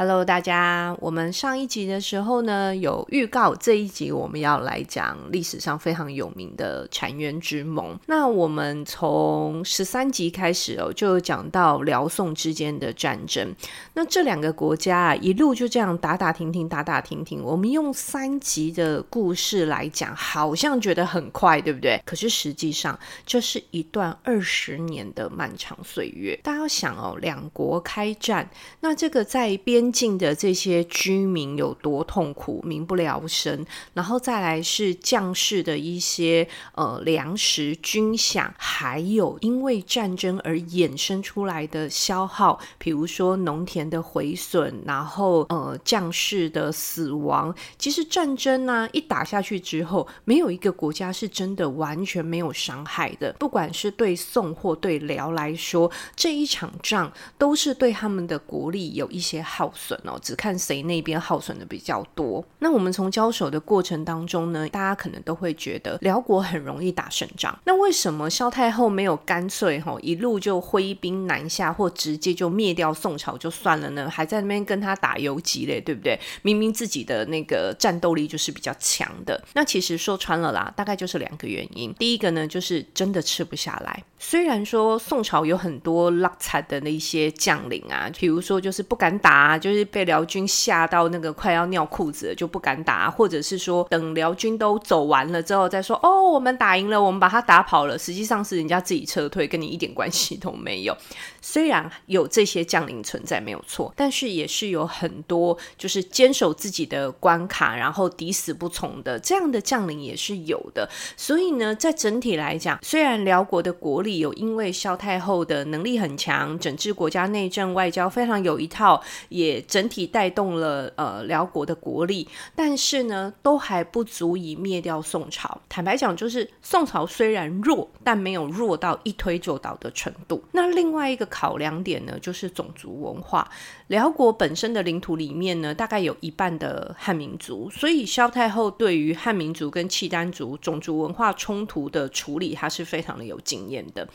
Hello，大家，我们上一集的时候呢，有预告这一集我们要来讲历史上非常有名的澶渊之盟。那我们从十三集开始哦，就讲到辽宋之间的战争。那这两个国家啊，一路就这样打打停停，打打停停。我们用三集的故事来讲，好像觉得很快，对不对？可是实际上，这是一段二十年的漫长岁月。大家要想哦，两国开战，那这个在边。近的这些居民有多痛苦，民不聊生，然后再来是将士的一些呃粮食、军饷，还有因为战争而衍生出来的消耗，比如说农田的毁损，然后呃将士的死亡。其实战争呢、一打下去之后，没有一个国家是真的完全没有伤害的，不管是对宋或对辽来说，这一场仗都是对他们的国力有一些耗损哦，只看谁那边耗损的比较多。那我们从交手的过程当中呢，大家可能都会觉得辽国很容易打胜仗。那为什么萧太后没有干脆哈一路就挥兵南下，或直接就灭掉宋朝就算了呢？还在那边跟他打游击嘞，对不对？明明自己的那个战斗力就是比较强的。那其实说穿了啦，大概就是两个原因。第一个呢，就是真的吃不下来。虽然说宋朝有很多落惨的那些将领啊，比如说就是不敢打，就。就是被辽军吓到那个快要尿裤子了，就不敢打，或者是说等辽军都走完了之后再说哦，我们打赢了，我们把他打跑了。实际上是人家自己撤退，跟你一点关系都没有。虽然有这些将领存在没有错，但是也是有很多就是坚守自己的关卡，然后抵死不从的这样的将领也是有的。所以呢，在整体来讲，虽然辽国的国力有因为萧太后的能力很强，整治国家内政、外交非常有一套，也整体带动了呃辽国的国力，但是呢，都还不足以灭掉宋朝。坦白讲，就是宋朝虽然弱，但没有弱到一推就倒的程度。那另外一个考量点呢，就是种族文化。辽国本身的领土里面呢，大概有一半的汉民族，所以萧太后对于汉民族跟契丹族种族文化冲突的处理，她是非常的有经验的。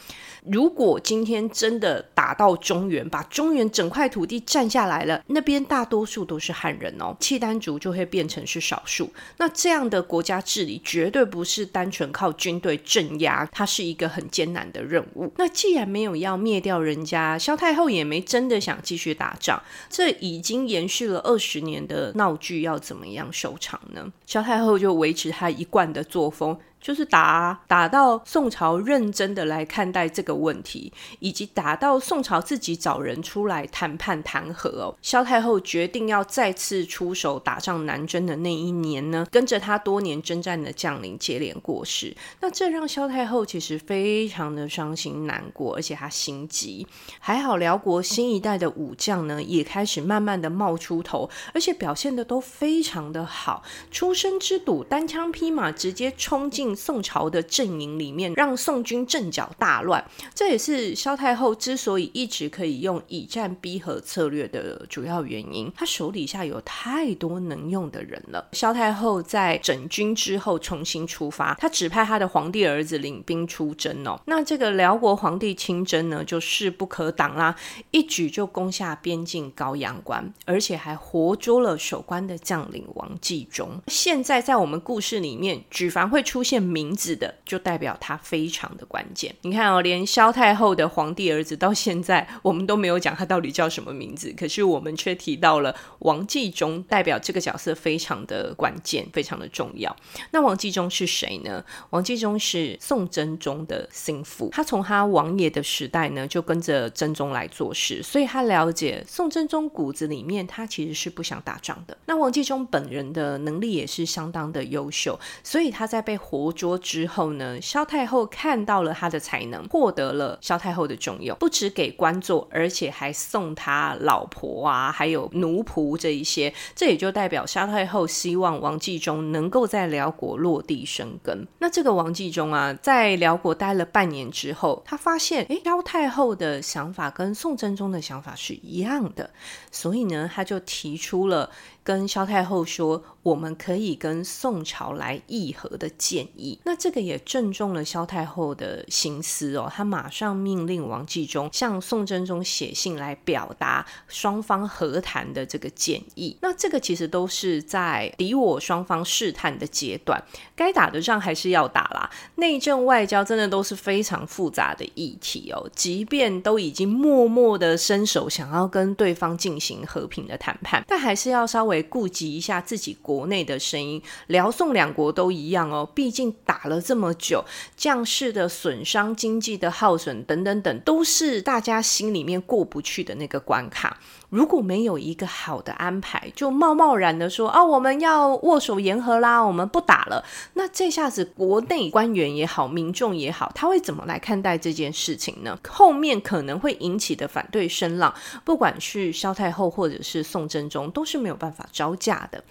如果今天真的打到中原，把中原整块土地占下来了，那边大多数都是汉人哦，契丹族就会变成是少数。那这样的国家治理绝对不是单纯靠军队镇压，它是一个很艰难的任务。那既然没有要灭掉人家，萧太后也没真的想继续打仗，这已经延续了二十年的闹剧要怎么样收场呢？萧太后就维持她一贯的作风。就是打打到宋朝认真的来看待这个问题，以及打到宋朝自己找人出来谈判谈和哦。萧太后决定要再次出手打仗南征的那一年呢，跟着他多年征战的将领接连过世，那这让萧太后其实非常的伤心难过，而且她心急。还好辽国新一代的武将呢，也开始慢慢的冒出头，而且表现的都非常的好，出生之犊单枪匹马直接冲进。宋朝的阵营里面，让宋军阵脚大乱，这也是萧太后之所以一直可以用以战逼和策略的主要原因。她手底下有太多能用的人了。萧太后在整军之后重新出发，他指派他的皇帝儿子领兵出征哦。那这个辽国皇帝亲征呢，就势不可挡啦，一举就攻下边境高阳关，而且还活捉了守关的将领王继忠。现在在我们故事里面，举凡会出现。名字的就代表他非常的关键。你看哦，连萧太后的皇帝儿子到现在我们都没有讲他到底叫什么名字，可是我们却提到了王继忠，代表这个角色非常的关键，非常的重要。那王继忠是谁呢？王继忠是宋真宗的心腹，他从他王爷的时代呢就跟着真宗来做事，所以他了解宋真宗骨子里面他其实是不想打仗的。那王继忠本人的能力也是相当的优秀，所以他在被活捉之后呢，萧太后看到了他的才能，获得了萧太后的重用，不只给官做，而且还送他老婆啊，还有奴仆这一些。这也就代表萧太后希望王继忠能够在辽国落地生根。那这个王继忠啊，在辽国待了半年之后，他发现，诶，萧太后的想法跟宋真宗的想法是一样的，所以呢，他就提出了。跟萧太后说，我们可以跟宋朝来议和的建议。那这个也正中了萧太后的心思哦，他马上命令王继忠向宋真宗写信来表达双方和谈的这个建议。那这个其实都是在敌我双方试探的阶段，该打的仗还是要打啦。内政外交真的都是非常复杂的议题哦，即便都已经默默的伸手想要跟对方进行和平的谈判，但还是要稍微。顾及一下自己国内的声音，辽宋两国都一样哦。毕竟打了这么久，将士的损伤、经济的耗损等等等，都是大家心里面过不去的那个关卡。如果没有一个好的安排，就贸贸然的说啊，我们要握手言和啦，我们不打了，那这下子国内官员也好，民众也好，他会怎么来看待这件事情呢？后面可能会引起的反对声浪，不管是萧太后或者是宋真宗，都是没有办法招架的。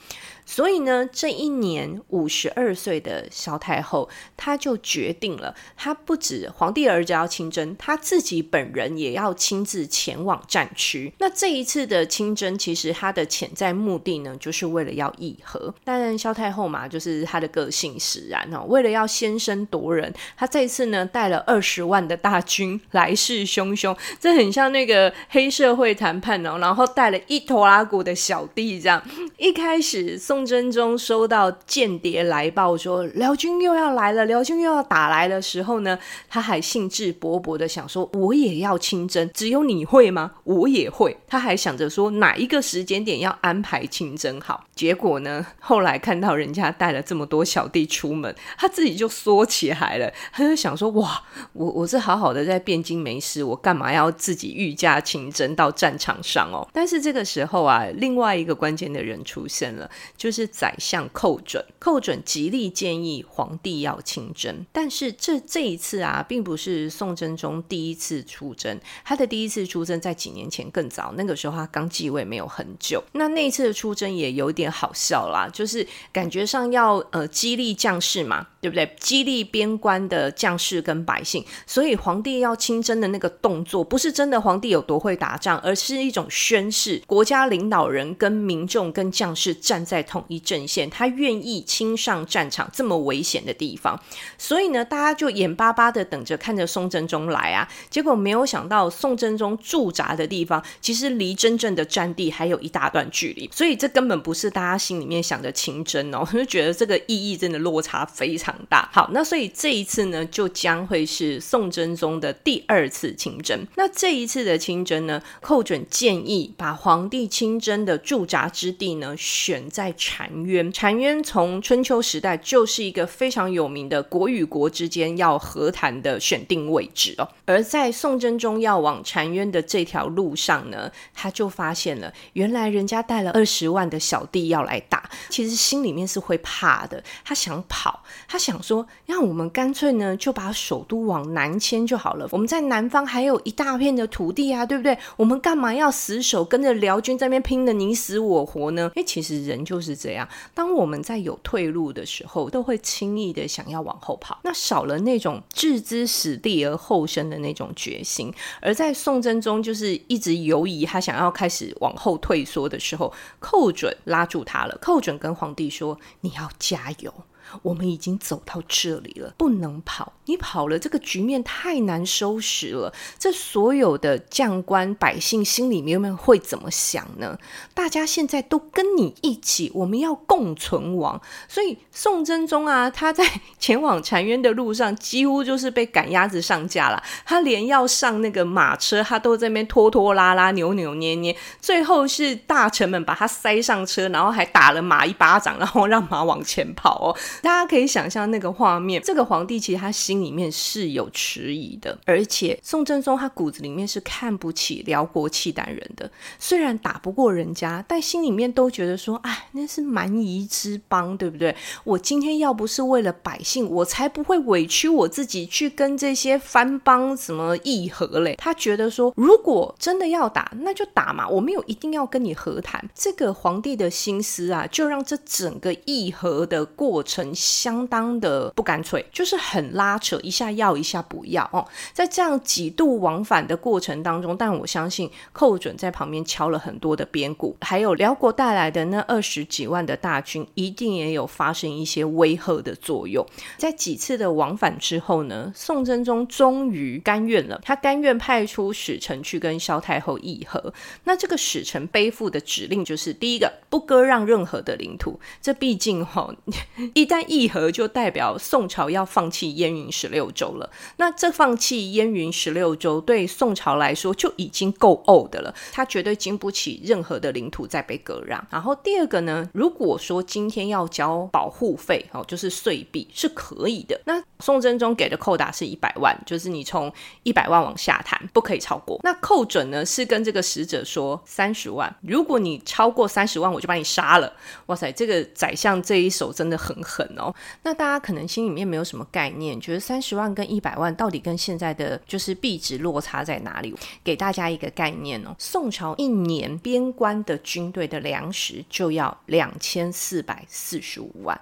所以呢，这一年五十二岁的萧太后，她就决定了，她不止皇帝儿子要亲征，她自己本人也要亲自前往战区。那这一次的亲征，其实她的潜在目的呢，就是为了要议和。但萧太后嘛，就是她的个性使然哦，为了要先声夺人，她这一次呢带了二十万的大军，来势汹汹，这很像那个黑社会谈判哦，然后带了一拖拉库的小弟这样。一开始。宋真宗收到间谍来报说辽军又要来了，辽军又要打来的时候呢，他还兴致勃勃的想说，我也要亲征，只有你会吗？我也会。他还想着说哪一个时间点要安排亲征好。结果呢，后来看到人家带了这么多小弟出门，他自己就缩起来了。他就想说，哇，我我是好好的在汴京没事，我干嘛要自己御驾亲征到战场上哦？但是这个时候啊，另外一个关键的人出现了。就是宰相寇准，寇准极力建议皇帝要亲征，但是这这一次啊，并不是宋真宗第一次出征，他的第一次出征在几年前更早，那个时候他刚继位没有很久，那那一次的出征也有点好笑啦，就是感觉上要呃激励将士嘛，对不对？激励边关的将士跟百姓，所以皇帝要亲征的那个动作，不是真的皇帝有多会打仗，而是一种宣示，国家领导人跟民众跟将士站在。统一阵线，他愿意亲上战场这么危险的地方，所以呢，大家就眼巴巴的等着看着宋真宗来啊。结果没有想到，宋真宗驻扎的地方其实离真正的战地还有一大段距离，所以这根本不是大家心里面想的亲征哦。就觉得这个意义真的落差非常大。好，那所以这一次呢，就将会是宋真宗的第二次亲征。那这一次的亲征呢，寇准建议把皇帝亲征的驻扎之地呢，选在。澶渊，澶渊从春秋时代就是一个非常有名的国与国之间要和谈的选定位置哦。而在宋真宗要往澶渊的这条路上呢，他就发现了，原来人家带了二十万的小弟要来打，其实心里面是会怕的。他想跑，他想说，那我们干脆呢就把首都往南迁就好了。我们在南方还有一大片的土地啊，对不对？我们干嘛要死守跟着辽军在那边拼的你死我活呢？诶，其实人就。是这样，当我们在有退路的时候，都会轻易的想要往后跑，那少了那种置之死地而后生的那种决心。而在宋真宗就是一直犹疑，他想要开始往后退缩的时候，寇准拉住他了。寇准跟皇帝说：“你要加油。”我们已经走到这里了，不能跑。你跑了，这个局面太难收拾了。这所有的将官百姓心里面会怎么想呢？大家现在都跟你一起，我们要共存亡。所以宋真宗啊，他在前往澶渊的路上，几乎就是被赶鸭子上架了。他连要上那个马车，他都在那边拖拖拉拉、扭扭捏捏。最后是大臣们把他塞上车，然后还打了马一巴掌，然后让马往前跑哦。大家可以想象那个画面，这个皇帝其实他心里面是有迟疑的，而且宋真宗他骨子里面是看不起辽国契丹人的。虽然打不过人家，但心里面都觉得说，哎，那是蛮夷之邦，对不对？我今天要不是为了百姓，我才不会委屈我自己去跟这些藩邦什么议和嘞。他觉得说，如果真的要打，那就打嘛，我没有一定要跟你和谈。这个皇帝的心思啊，就让这整个议和的过程相当的不干脆，就是很拉扯，一下要一下不要哦。在这样几度往返的过程当中，但我相信寇准在旁边敲了很多的边鼓，还有辽国带来的那二十几万的大军，一定也有发生一些威吓的作用。在几次的往返之后呢，宋真宗终于甘愿了，他甘愿派出使臣去跟萧太后议和。那这个使臣背负的指令就是：第一个，不割让任何的领土。这毕竟哈、哦，一旦议和，就代表宋朝要放弃燕云十六州了。那这放弃燕云十六州，对宋朝来说就已经够呕的了。他绝对经不起任何的领土再被割让。然后第二个呢，如果说今天要交保护费哦，就是岁币是可以的。那宋真宗给的扣打是一百万，就是你从一百万往下谈，不可以超过。那寇准呢是跟这个使者说三十万，如果你超过三十万，我就把你杀了。哇塞，这个宰相这一手真的很狠哦。那大家可能心里面没有什么概念，觉得三十万跟一百万到底跟现在的就是币值落差在哪里？给大家一个概念哦，宋朝一年边关的军队的粮食就要两千四百四十五万。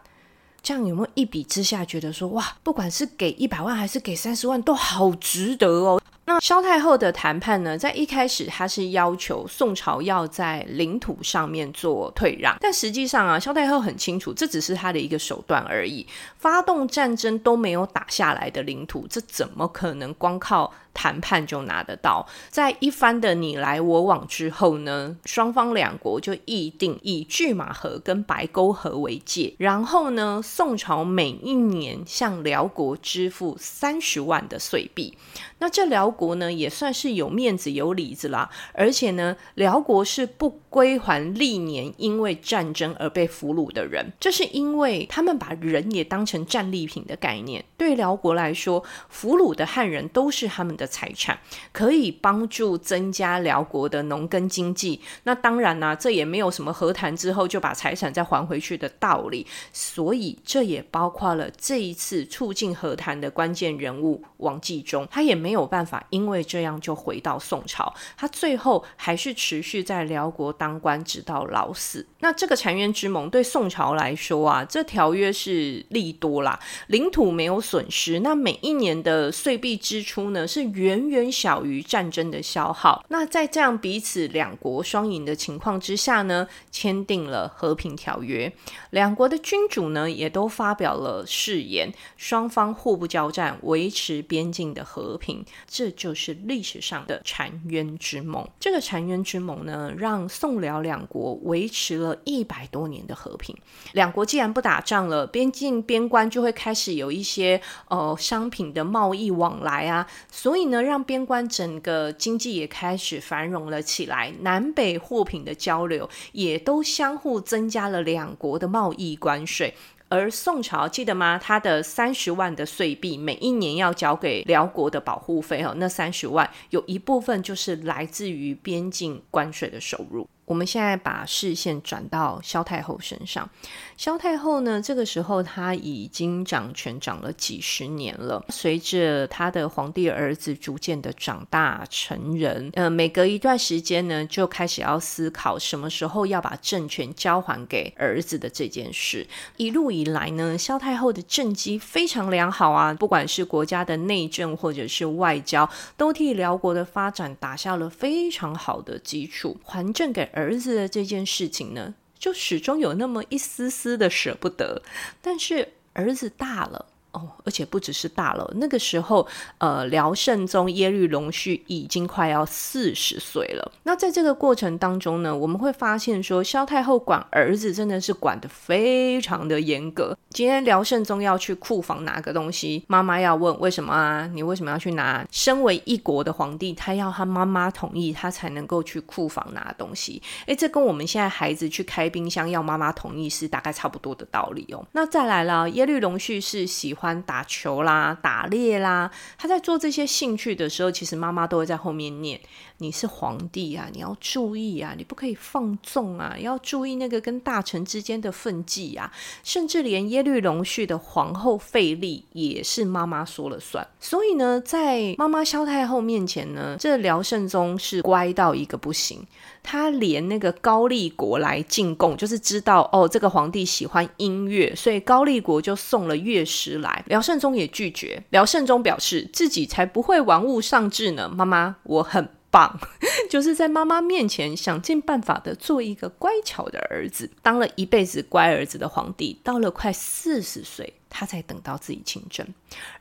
这样有没有一比之下觉得说哇，不管是给一百万还是给三十万都好值得哦？那萧太后的谈判呢，在一开始她是要求宋朝要在领土上面做退让，但实际上啊，萧太后很清楚，这只是她的一个手段而已。发动战争都没有打下来的领土，这怎么可能光靠谈判就拿得到？在一番的你来我往之后呢，双方两国就议定以拒马河跟白沟河为界，然后呢，宋朝每一年向辽国支付三十万的岁币。那这辽国呢，也算是有面子有里子啦，而且呢，辽国是不归还历年因为战争而被俘虏的人，这是因为他们把人也当成战利品的概念。对辽国来说，俘虏的汉人都是他们的财产，可以帮助增加辽国的农耕经济。那当然呢、啊，这也没有什么和谈之后就把财产再还回去的道理。所以这也包括了这一次促进和谈的关键人物王继忠，他也没。没有办法，因为这样就回到宋朝。他最后还是持续在辽国当官，直到老死。那这个澶渊之盟对宋朝来说啊，这条约是利多啦，领土没有损失。那每一年的岁币支出呢，是远远小于战争的消耗。那在这样彼此两国双赢的情况之下呢，签订了和平条约。两国的君主呢，也都发表了誓言，双方互不交战，维持边境的和平。这就是历史上的澶渊之盟。这个澶渊之盟呢，让宋辽两国维持了一百多年的和平。两国既然不打仗了，边境边关就会开始有一些呃商品的贸易往来啊，所以所以呢，让边关整个经济也开始繁荣了起来。南北货品的交流也都相互增加了两国的贸易关税。而宋朝记得吗？他的三十万的岁币，每一年要交给辽国的保护费，哦，那三十万有一部分就是来自于边境关税的收入。我们现在把视线转到萧太后身上。萧太后呢，这个时候她已经掌权掌了几十年了。随着她的皇帝儿子逐渐的长大成人，呃，每隔一段时间呢，就开始要思考什么时候要把政权交还给儿子的这件事。一路以来呢，萧太后的政绩非常良好啊，不管是国家的内政或者是外交，都替辽国的发展打下了非常好的基础。还政给儿子的这件事情呢，就始终有那么一丝丝的舍不得。但是儿子大了，哦，而且不只是大了，那个时候，呃，辽圣宗耶律隆绪已经快要四十岁了。那在这个过程当中呢，我们会发现说，萧太后管儿子真的是管得非常的严格。今天辽圣宗要去库房拿个东西，妈妈要问为什么啊？你为什么要去拿？身为一国的皇帝，他要他妈妈同意，他才能够去库房拿东西。诶，这跟我们现在孩子去开冰箱要妈妈同意是大概差不多的道理哦。那再来了，耶律隆绪是喜欢。打球啦、打猎啦，他在做这些兴趣的时候，其实妈妈都会在后面念：“你是皇帝啊，你要注意啊，你不可以放纵啊，要注意那个跟大臣之间的分际啊。”甚至连耶律隆绪的皇后费力也是妈妈说了算。所以呢，在妈妈萧太后面前呢，这辽圣宗是乖到一个不行。他连那个高丽国来进贡，就是知道哦，这个皇帝喜欢音乐，所以高丽国就送了乐师来。辽圣宗也拒绝。辽圣宗表示自己才不会玩物丧志呢，妈妈，我很棒，就是在妈妈面前想尽办法的做一个乖巧的儿子，当了一辈子乖儿子的皇帝，到了快四十岁。他才等到自己亲政，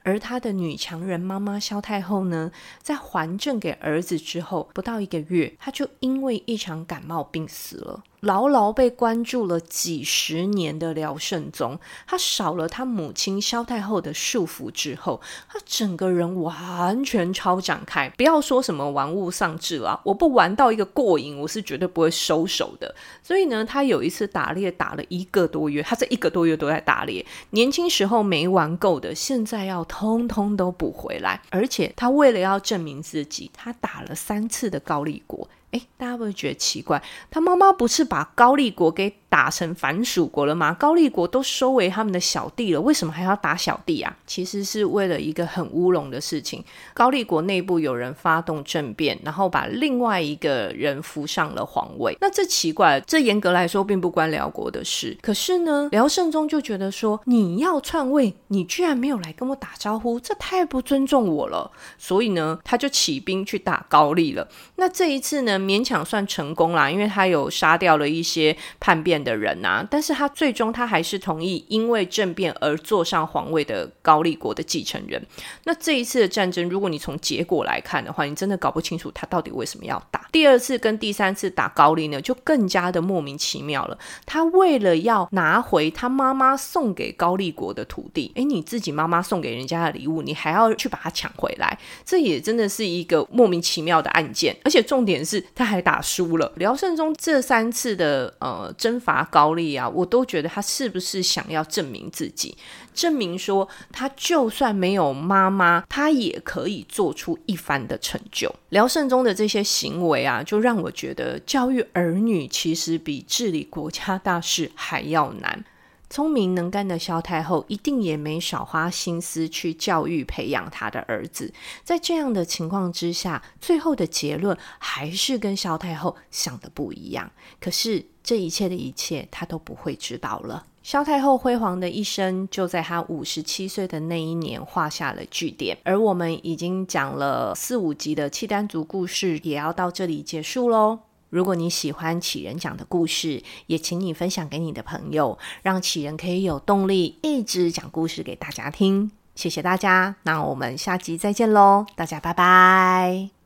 而他的女强人妈妈萧太后呢，在还政给儿子之后，不到一个月，他就因为一场感冒病死了。牢牢被关注了几十年的辽圣宗，他少了他母亲萧太后的束缚之后，他整个人完全超展开。不要说什么玩物丧志了，我不玩到一个过瘾，我是绝对不会收手的。所以呢，他有一次打猎打了一个多月，他这一个多月都在打猎。年轻时时候没玩够的，现在要通通都补回来。而且他为了要证明自己，他打了三次的高丽国。诶，大家会不会觉得奇怪？他妈妈不是把高丽国给打成藩属国了吗？高丽国都收为他们的小弟了，为什么还要打小弟啊？其实是为了一个很乌龙的事情。高丽国内部有人发动政变，然后把另外一个人扶上了皇位。那这奇怪，这严格来说并不关辽国的事。可是呢，辽圣宗就觉得说，你要篡位，你居然没有来跟我打招呼，这太不尊重我了。所以呢，他就起兵去打高丽了。那这一次呢，勉强算成功啦，因为他有杀掉了一些叛变的人啊，但是他最终他还是同意因为政变而坐上皇位的高丽国的继承人。那这一次的战争，如果你从结果来看的话，你真的搞不清楚他到底为什么要打。第二次跟第三次打高丽呢，就更加的莫名其妙了。他为了要拿回他妈妈送给高丽国的土地，诶，你自己妈妈送给人家的礼物，你还要去把它抢回来，这也真的是一个莫名其妙的案件。而且重点是。他还打输了。辽圣宗这三次的呃征伐高丽啊，我都觉得他是不是想要证明自己，证明说他就算没有妈妈，他也可以做出一番的成就。辽圣宗的这些行为啊，就让我觉得教育儿女其实比治理国家大事还要难。聪明能干的萧太后一定也没少花心思去教育培养她的儿子。在这样的情况之下，最后的结论还是跟萧太后想的不一样。可是这一切的一切，她都不会知道了。萧太后辉煌的一生就在她五十七岁的那一年画下了句点。而我们已经讲了四五集的契丹族故事，也要到这里结束喽。如果你喜欢启人讲的故事，也请你分享给你的朋友，让启人可以有动力一直讲故事给大家听。谢谢大家，那我们下集再见喽，大家拜拜。